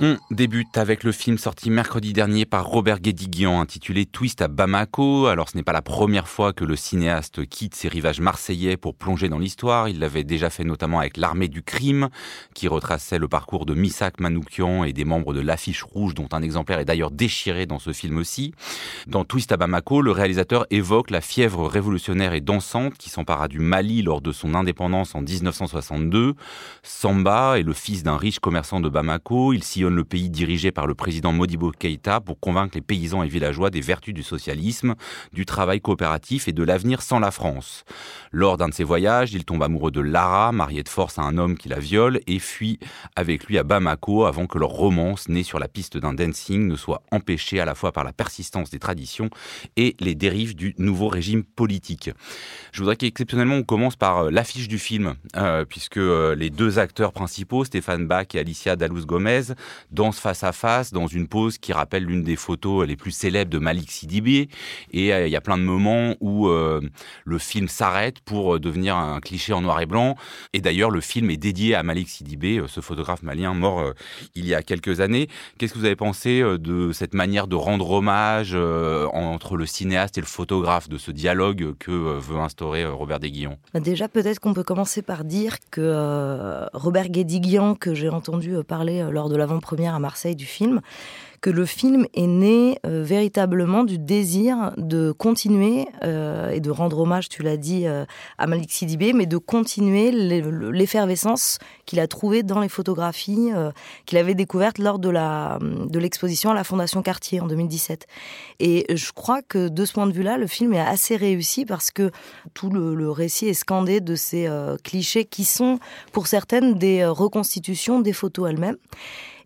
On débute avec le film sorti mercredi dernier par Robert Guédiguian intitulé Twist à Bamako. Alors ce n'est pas la première fois que le cinéaste quitte ses rivages marseillais pour plonger dans l'histoire. Il l'avait déjà fait notamment avec L'armée du crime qui retraçait le parcours de Missak Manoukian et des membres de l'affiche rouge dont un exemplaire est d'ailleurs déchiré dans ce film aussi. Dans Twist à Bamako, le réalisateur évoque la fièvre révolutionnaire et dansante qui s'empara du Mali lors de son indépendance en 1962. Samba est le fils d'un riche commerçant de Bamako. Le pays dirigé par le président Modibo Keïta pour convaincre les paysans et villageois des vertus du socialisme, du travail coopératif et de l'avenir sans la France. Lors d'un de ses voyages, il tombe amoureux de Lara, mariée de force à un homme qui la viole, et fuit avec lui à Bamako avant que leur romance, née sur la piste d'un dancing, ne soit empêchée à la fois par la persistance des traditions et les dérives du nouveau régime politique. Je voudrais qu'exceptionnellement on commence par euh, l'affiche du film, euh, puisque euh, les deux acteurs principaux, Stéphane Bach et Alicia Daluz Gomez, dansent face à face dans une pose qui rappelle l'une des photos les plus célèbres de Malik Sidibé. Et euh, il y a plein de moments où euh, le film s'arrête pour euh, devenir un cliché en noir et blanc. Et d'ailleurs, le film est dédié à Malik Sidibé, ce photographe malien mort il y a quelques années. Qu'est-ce que vous avez pensé de cette manière de rendre hommage entre le cinéaste et le photographe, de ce dialogue que veut instaurer Robert Desguillon bah, Déjà, peut-être qu'on peut commencer par dire que Robert Guédiguian, que j'ai entendu parler lors de l'avant-première à Marseille du film, que le film est né euh, véritablement du désir de continuer euh, et de rendre hommage, tu l'as dit, euh, à Malik Sidibé, mais de continuer l'effervescence qu'il a trouvée dans les photographies qu'il avait découvertes lors de la de l'exposition à la Fondation Cartier en 2017. Et je crois que de ce point de vue-là, le film est assez réussi parce que tout le récit est scandé de ces clichés qui sont, pour certaines, des reconstitutions des photos elles-mêmes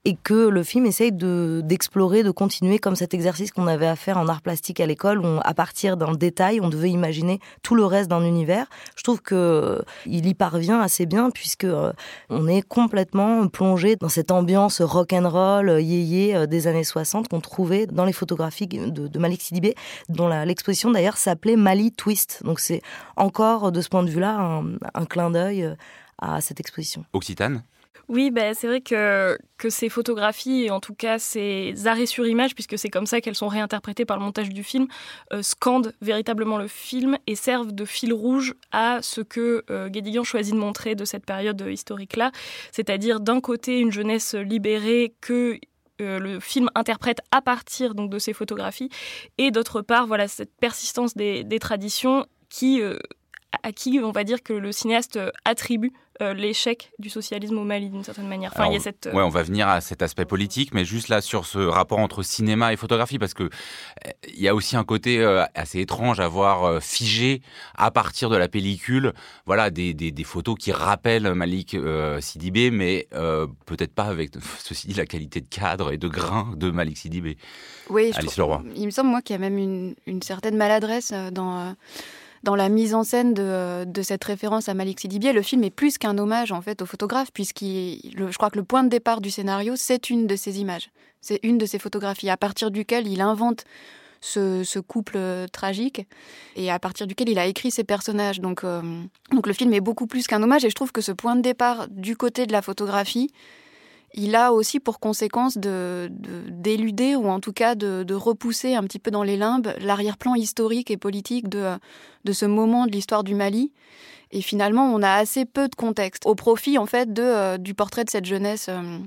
et que le film essaye de d'explorer, de continuer comme cet exercice qu'on avait à faire en art plastique à l'école, où à partir d'un détail, on devait imaginer tout le reste d'un univers. Je trouve que euh, y parvient assez bien puisque euh, on est complètement plongé dans cette ambiance rock and roll, euh, yéyé des années 60 qu'on trouvait dans les photographies de, de Malik Sidibé, dont l'exposition d'ailleurs s'appelait Mali Twist. Donc c'est encore de ce point de vue-là un, un clin d'œil à cette exposition. Occitane? Oui, ben, c'est vrai que, ces photographies, en tout cas ces arrêts sur image, puisque c'est comme ça qu'elles sont réinterprétées par le montage du film, euh, scandent véritablement le film et servent de fil rouge à ce que euh, Guédiguian choisit de montrer de cette période historique-là, c'est-à-dire d'un côté une jeunesse libérée que euh, le film interprète à partir de ces photographies, et d'autre part, voilà cette persistance des, des traditions qui à qui on va dire que le cinéaste attribue euh, l'échec du socialisme au Mali d'une certaine manière. Enfin, il y a cette, euh, ouais, on va venir à cet aspect politique, mais juste là sur ce rapport entre cinéma et photographie, parce que euh, il y a aussi un côté assez étrange à voir figé à partir de la pellicule, voilà, des, des, des photos qui rappellent Malik Sidibé, mais peut-être pas avec ceci dit la qualité de cadre et de grain de Malik Sidibé. Oui, Alice Leroy. Il me semble moi qu'il y a même une, une certaine maladresse dans dans la mise en scène de, cette référence à Malik Sidibier, le film est plus qu'un hommage en fait au photographe, puisqu'il, je crois que le point de départ du scénario, c'est une de ces images, c'est une de ces photographies, à partir duquel il invente ce, couple tragique et à partir duquel il a écrit ses personnages. Donc, euh, donc le film est beaucoup plus qu'un hommage et je trouve que ce point de départ du côté de la photographie, il a aussi pour conséquence de, d'éluder ou en tout cas de, repousser un petit peu dans les limbes l'arrière-plan historique et politique de, de ce moment de l'histoire du Mali. Et finalement, on a assez peu de contexte au profit en fait de, euh, du portrait de cette jeunesse euh,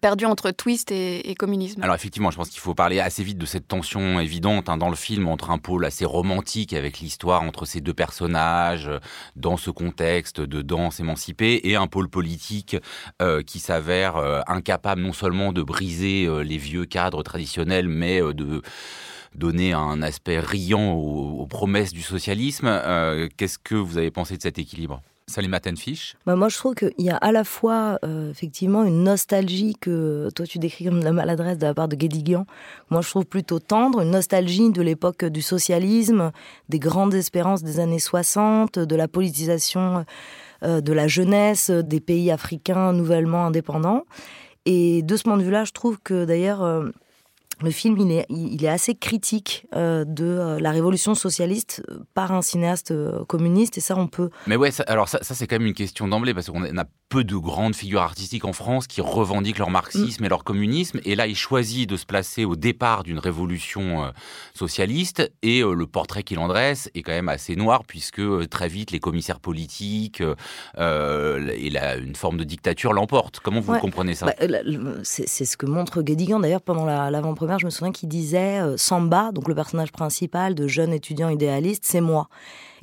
perdu entre twist et, communisme. Alors effectivement, je pense qu'il faut parler assez vite de cette tension évidente hein, dans le film entre un pôle assez romantique avec l'histoire entre ces deux personnages euh, dans ce contexte de danse émancipée et un pôle politique euh, qui s'avère euh, incapable non seulement de briser les vieux cadres traditionnels, mais de donner un aspect riant aux, promesses du socialisme. Qu'est-ce que vous avez pensé de cet équilibre? Salima Tenfish bah Moi, je trouve qu'il y a à la fois, euh, effectivement, une nostalgie que toi, tu décris comme la maladresse de la part de Guédiguian. Moi, je trouve plutôt tendre, une nostalgie de l'époque du socialisme, des grandes espérances des années 60, de la politisation euh, de la jeunesse des pays africains nouvellement indépendants. Et de ce point de vue-là, je trouve que d'ailleurs... Euh, le film, il est, il est assez critique euh, de euh, la révolution socialiste euh, par un cinéaste communiste, et ça, on peut. Mais ouais, alors ça, ça c'est quand même une question d'emblée, parce qu'on a peu de grandes figures artistiques en France qui revendiquent leur marxisme mm. et leur communisme, et là, il choisit de se placer au départ d'une révolution socialiste, et le portrait qu'il en dresse est quand même assez noir, puisque très vite, les commissaires politiques et la, une forme de dictature l'emportent. Comment vous comprenez ça? Bah, C'est ce que montre Guédigan, d'ailleurs, pendant l'avant-première je me souviens qu'il disait euh, Samba, donc le personnage principal de jeune étudiant idéaliste, c'est moi.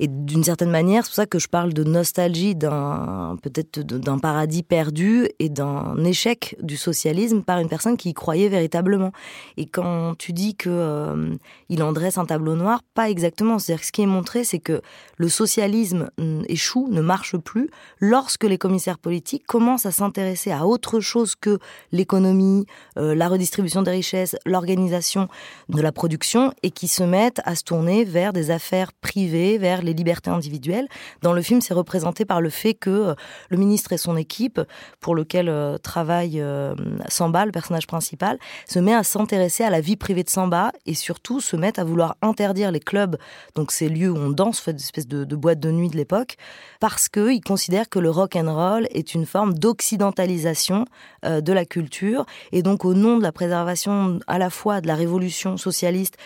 Et d'une certaine manière, c'est pour ça que je parle de nostalgie d'un peut-être d'un paradis perdu et d'un échec du socialisme par une personne qui y croyait véritablement. Et quand tu dis que euh, il en dresse un tableau noir, pas exactement. C'est-à-dire que ce qui est montré, c'est que le socialisme mm, échoue, ne marche plus lorsque les commissaires politiques commencent à s'intéresser à autre chose que l'économie, euh, la redistribution des richesses, l'organisation de la production et qui se mettent à se tourner vers des affaires privées, vers les libertés individuelles. Dans le film, c'est représenté par le fait que euh, le ministre et son équipe, pour lequel euh, travaille euh, Samba, le personnage principal, se met à s'intéresser à la vie privée de Samba et surtout se mettent à vouloir interdire les clubs, donc ces lieux où on danse, fait des espèces de, de boîtes de nuit de l'époque, parce qu'ils considèrent que le rock and roll est une forme d'occidentalisation de la culture et donc au nom de la préservation à la fois de la révolution socialiste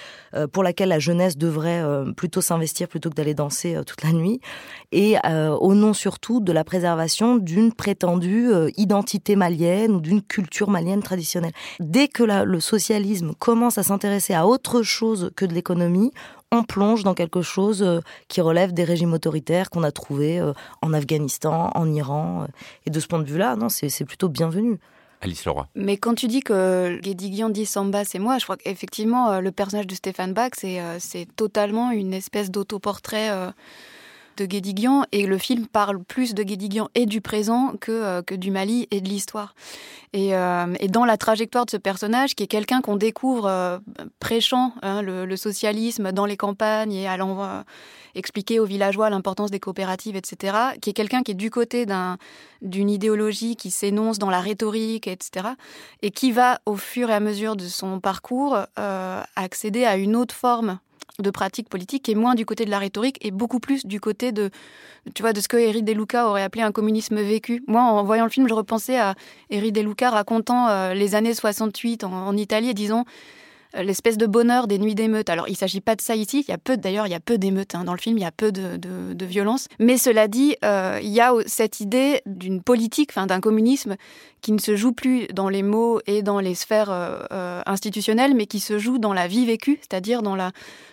pour laquelle la jeunesse devrait plutôt s'investir plutôt que d'aller danser euh, toute la nuit, et euh, au nom surtout de la préservation d'une prétendue euh, identité malienne ou d'une culture malienne traditionnelle. Dès que le socialisme commence à s'intéresser à autre chose que de l'économie, on plonge dans quelque chose qui relève des régimes autoritaires qu'on a trouvés en Afghanistan, en Iran. Et de ce point de vue-là, non, c'est plutôt bienvenu. Alice Leroy. Mais quand tu dis que Guédiguian dit Samba, c'est moi, je crois qu'effectivement, euh, le personnage de Stéphane Bach, c'est euh, totalement une espèce d'autoportrait euh, de Guédiguian. Et le film parle plus de Guédiguian et du présent que, que du Mali et de l'histoire. Et, et, dans la trajectoire de ce personnage, qui est quelqu'un qu'on découvre prêchant hein, le, socialisme dans les campagnes et allant expliquer aux villageois l'importance des coopératives, etc., qui est quelqu'un qui est du côté d'une idéologie qui s'énonce dans la rhétorique, etc., et qui va, au fur et à mesure de son parcours, euh, accéder à une autre forme de pratique politique qui est moins du côté de la rhétorique et beaucoup plus du côté de, tu vois, de ce que Éric Deluca aurait appelé un communisme vécu. Moi, en voyant le film, je repensais à Éric Deluca racontant euh, les années 68 en, en Italie et euh, l'espèce de bonheur des nuits d'émeutes. Alors, il ne s'agit pas de ça ici. Il y a peu, d'ailleurs, il y a peu d'émeutes hein. dans le film. Il y a peu de, violence. Mais cela dit, euh, il y a cette idée d'une politique, enfin, d'un communisme qui ne se joue plus dans les mots et dans les sphères institutionnelles, mais qui se joue dans la vie vécue, c'est-à-dire dans la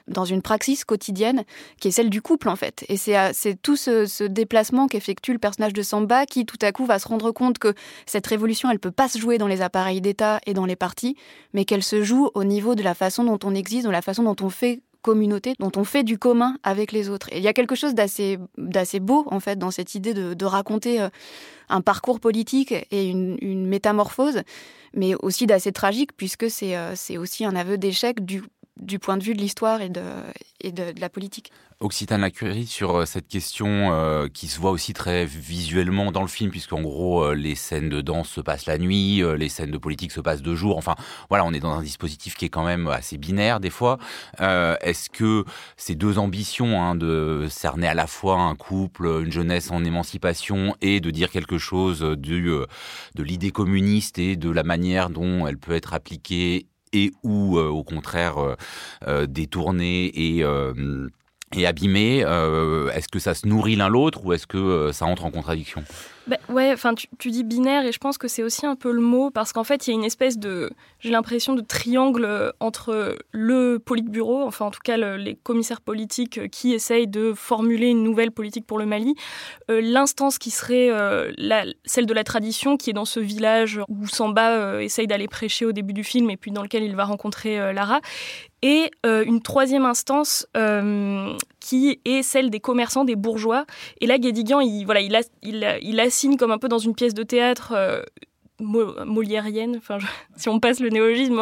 dans une praxis quotidienne qui est celle du couple en fait. Et c'est tout ce, ce déplacement qu'effectue le personnage de Samba qui tout à coup va se rendre compte que cette révolution, elle peut pas se jouer dans les appareils d'État et dans les partis, mais qu'elle se joue au niveau de la façon dont on existe, de la façon dont on fait communauté, dont on fait du commun avec les autres. Et il y a quelque chose d'assez, beau, en fait, dans cette idée de, raconter euh, un parcours politique et une, métamorphose, mais aussi d'assez tragique, puisque c'est, euh, c'est aussi un aveu d'échec du, du point de vue de l'histoire et de, et de, la politique. Occitane Lacurie sur euh, cette question euh, qui se voit aussi très visuellement dans le film, puisqu'en gros, euh, les scènes de danse se passent la nuit, les scènes de politique se passent de jour. Enfin, voilà, on est dans un dispositif qui est quand même assez binaire des fois. Est-ce que ces deux ambitions, hein, de cerner à la fois un couple, une jeunesse en émancipation, et de dire quelque chose de l'idée communiste et de la manière dont elle peut être appliquée et ou euh, au contraire euh, euh, détourner et et abîmer, est-ce que ça se nourrit l'un l'autre ou est-ce que ça entre en contradiction? Bah, ouais, enfin, tu, dis binaire et je pense que c'est aussi un peu le mot parce qu'en fait, il y a une espèce de, j'ai l'impression, de triangle euh, entre le politburo, enfin, en tout cas, les commissaires politiques euh, qui essayent de formuler une nouvelle politique pour le Mali, euh, l'instance qui serait celle de la tradition, qui est dans ce village où Samba essaye d'aller prêcher au début du film et puis dans lequel il va rencontrer Lara, et une troisième instance qui est celle des commerçants, des bourgeois. Et là, Guédiguian, il, voilà, il, il assigne comme un peu dans une pièce de théâtre euh, moliérienne, si on passe le néologisme,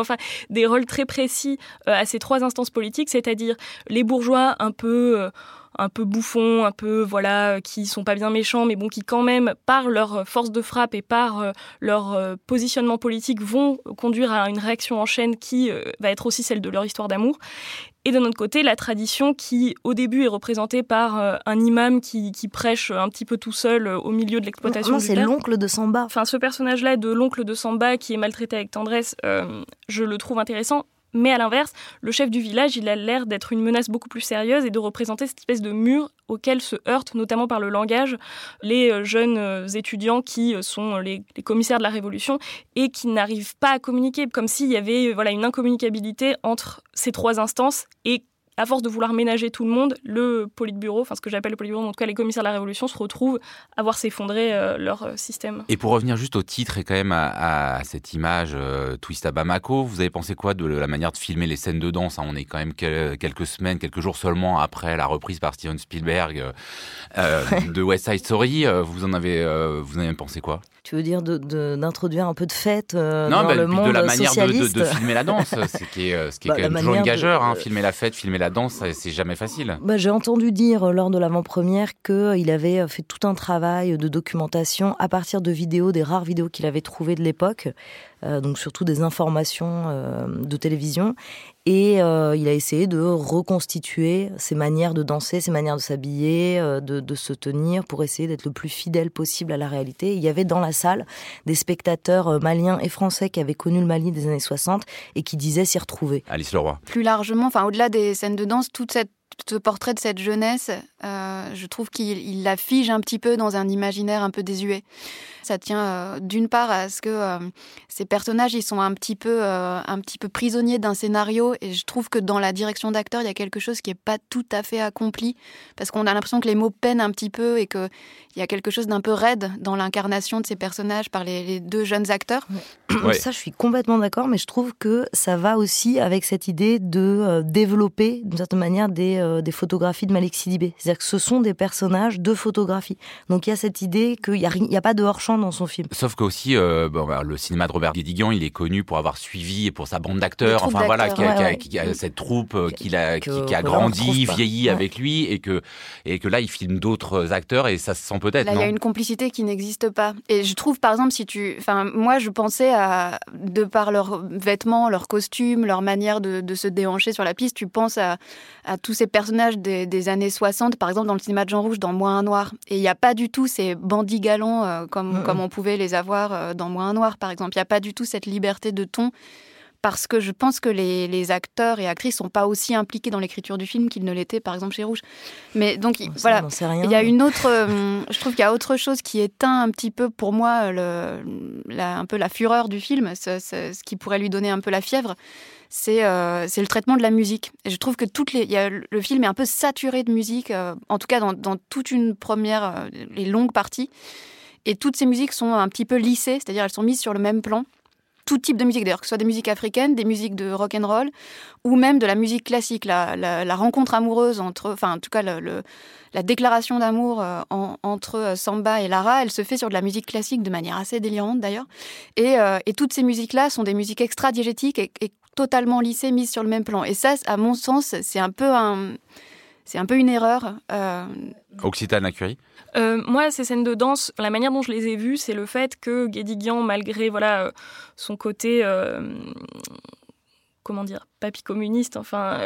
des rôles très précis euh, à ces trois instances politiques, c'est-à-dire les bourgeois un peu... Euh, un peu bouffons, un peu voilà, qui sont pas bien méchants, mais bon, qui quand même par leur force de frappe et par leur positionnement politique vont conduire à une réaction en chaîne qui va être aussi celle de leur histoire d'amour. Et de notre côté, la tradition qui, au début, est représentée par euh, un imam qui, prêche un petit peu tout seul euh, au milieu de l'exploitation. C'est l'oncle de Samba. Enfin, ce personnage-là de l'oncle de Samba qui est maltraité avec tendresse, euh, je le trouve intéressant. Mais à l'inverse, le chef du village, il a l'air d'être une menace beaucoup plus sérieuse et de représenter cette espèce de mur auquel se heurtent, notamment par le langage, les euh, jeunes euh, étudiants qui euh, sont les, commissaires de la Révolution et qui n'arrivent pas à communiquer, comme s'il y avait voilà, une incommunicabilité entre ces trois instances et à force de vouloir ménager tout le monde, le Politburo, enfin ce que j'appelle le Politburo, en tout cas les commissaires de la Révolution, se retrouvent à voir s'effondrer euh, leur euh, système. Et pour revenir juste au titre et quand même à, cette image euh, Twist à Bamako, vous avez pensé quoi de la manière de filmer les scènes de danse hein? On est quand même quelques semaines, quelques jours seulement après la reprise par Steven Spielberg de West Side Story. vous en avez, vous en avez pensé quoi? Tu veux dire d'introduire un peu de fête euh, dans bah, le monde de la manière de, de, filmer la danse, ce qui est, euh, ce qui est bah, quand même toujours une gageure. Hein, filmer la fête, filmer la danse, c'est jamais facile. Bah, J'ai entendu dire euh, lors de l'avant-première qu'il avait fait tout un travail de documentation à partir de vidéos, des rares vidéos qu'il avait trouvées de l'époque, euh, donc surtout des informations euh, de télévision. Et euh, il a essayé de reconstituer ses manières de danser, ses manières de s'habiller, de, de, se tenir, pour essayer d'être le plus fidèle possible à la réalité. Il y avait dans la salle des spectateurs maliens et français qui avaient connu le Mali des années 60 et qui disaient s'y retrouver. Alice Leroy. Plus largement, enfin au-delà des scènes de danse, toute cette ce portrait de cette jeunesse, euh, je trouve qu'il la fige un petit peu dans un imaginaire un peu désuet. Ça tient euh, d'une part à ce que euh, ces personnages, ils sont un petit peu, un petit peu prisonniers d'un scénario, et je trouve que dans la direction d'acteur, il y a quelque chose qui est pas tout à fait accompli, parce qu'on a l'impression que les mots peinent un petit peu et qu'il y a quelque chose d'un peu raide dans l'incarnation de ces personnages par les, deux jeunes acteurs. Ça, je suis complètement d'accord, mais je trouve que ça va aussi avec cette idée de développer d'une certaine manière des euh, des photographies de Malik Sidibé. C'est-à-dire que ce sont des personnages de photographie. Donc il y a cette idée qu'il n'y a, a, pas de hors-champ dans son film. Sauf que aussi, euh, bon, bah, le cinéma de Robert Guédiguian, il est connu pour avoir suivi et pour sa bande d'acteurs. Enfin voilà, qui a, cette troupe euh, qui a, qui, a grandi, vieilli avec lui et que, et que là, il filme d'autres acteurs et ça se sent peut-être. Là, il y a une complicité qui n'existe pas. Et je trouve, par exemple, si tu. Enfin, moi, je pensais à. De par leurs vêtements, leurs costumes, leur manière de, de se déhancher sur la piste, tu penses à, à tous ces personnages des, années 60, par exemple dans le cinéma de Jean Rouge, dans Moins un Noir. Et il n'y a pas du tout ces bandits galants euh, comme, comme on pouvait les avoir euh, dans Moins un Noir, par exemple. Il n'y a pas du tout cette liberté de ton parce que je pense que les, acteurs et actrices sont pas aussi impliqués dans l'écriture du film qu'ils ne l'étaient par exemple chez Rouge. Mais donc voilà, il y a une autre, euh, je trouve qu'il y a autre chose qui éteint un petit peu pour moi le, un peu la fureur du film, ce, ce, qui pourrait lui donner un peu la fièvre. Euh, c'est le traitement de la musique. Et je trouve que toutes les, y a, le film est un peu saturé de musique, euh, en tout cas dans, dans toute une première, les longues parties. Et toutes ces musiques sont un petit peu lissées, c'est-à-dire elles sont mises sur le même plan tout type de musique, d'ailleurs, que ce soit des musiques africaines, des musiques de rock and roll, ou même de la musique classique, la, rencontre amoureuse entre, enfin, en tout cas, le, la déclaration d'amour euh, entre euh, Samba et Lara, elle se fait sur de la musique classique de manière assez délirante d'ailleurs. Et, euh, et, toutes ces musiques-là sont des musiques extra-diégétiques et, totalement lissées, mises sur le même plan. Et ça, à mon sens, c'est un peu un, c'est un peu une erreur. Euh... Occitane à Curie euh, moi, ces scènes de danse, la manière dont je les ai vues, c'est le fait que Guédiguian, malgré voilà euh, son côté, euh, comment dire, papy communiste, enfin,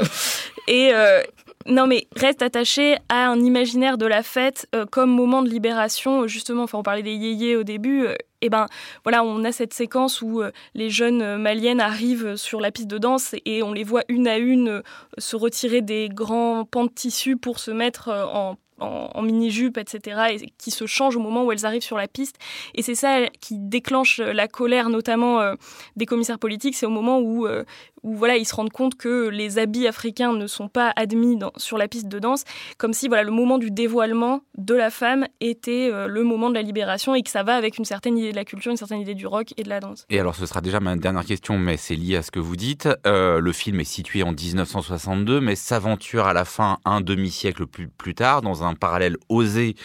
et non mais reste attaché à un imaginaire de la fête comme moment de libération. Justement, enfin, on parlait des yéyés au début. Et ben voilà, on a cette séquence où les jeunes maliennes arrivent sur la piste de danse et on les voit une à une se retirer des grands pans de tissu pour se mettre en mini-jupe, etc., et qui se changent au moment où elles arrivent sur la piste. Et c'est ça qui déclenche la colère, notamment euh, des commissaires politiques. C'est au moment où, euh, où voilà, ils se rendent compte que les habits africains ne sont pas admis sur la piste de danse, comme si voilà, le moment du dévoilement de la femme était euh, le moment de la libération et que ça va avec une certaine idée de la culture, une certaine idée du rock et de la danse. Et alors, ce sera déjà ma dernière question, mais c'est lié à ce que vous dites. le film est situé en 1962, mais s'aventure à la fin un demi-siècle plus, tard dans un parallèle osé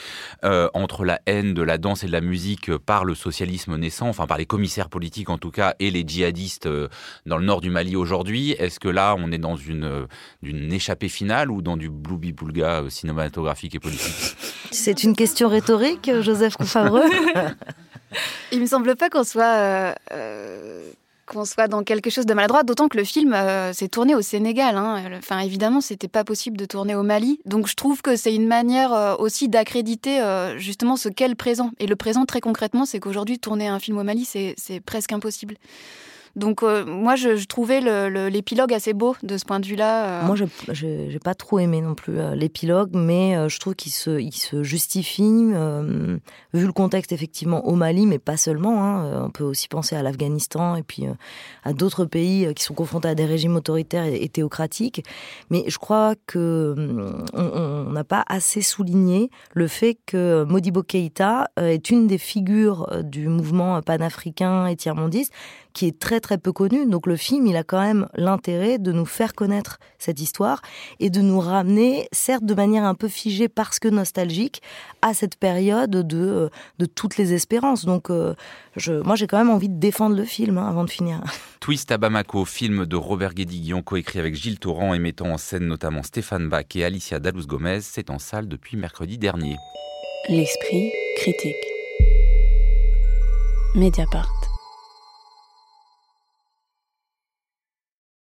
euh, entre la haine de la danse et de la musique par le socialisme naissant, enfin par les commissaires politiques en tout cas, et les djihadistes euh, dans le nord du Mali au, aujourd'hui. Est-ce que là, on est dans une, une échappée finale ou dans du bloubi-boulga cinématographique et politique? C'est une question rhétorique, Joseph Favreux Il me semble pas qu'on soit qu'on soit dans quelque chose de maladroit, d'autant que le film euh, s'est tourné au Sénégal. Hein. Enfin, évidemment, c'était pas possible de tourner au Mali. Donc, je trouve que c'est une manière euh, aussi d'accréditer euh, justement ce qu'est le présent. Et le présent, très concrètement, c'est qu'aujourd'hui, tourner un film au Mali, c'est presque impossible. Donc euh, moi, je, trouvais l'épilogue assez beau de ce point de vue-là. Euh. Moi, je n'ai pas trop aimé non plus euh, l'épilogue, mais je trouve qu'il se, justifie, vu le contexte effectivement au Mali, mais pas seulement. Hein. On peut aussi penser à l'Afghanistan et puis à d'autres pays qui sont confrontés à des régimes autoritaires et, théocratiques. Mais je crois que on n'a pas assez souligné le fait que Modibo Keïta est une des figures du mouvement panafricain et tiers-mondiste qui est très très peu connu. Donc le film, il a quand même l'intérêt de nous faire connaître cette histoire et de nous ramener, certes de manière un peu figée parce que nostalgique, à cette période de, euh, de toutes les espérances. Donc euh, je, moi j'ai quand même envie de défendre le film hein, avant de finir. Twist à Bamako, film de Robert Guédiguion, coécrit avec Gilles Torrent et mettant en scène notamment Stéphane Bach et Alicia Dalous-Gomez, c'est en salle depuis mercredi dernier. L'esprit critique. Mediapart.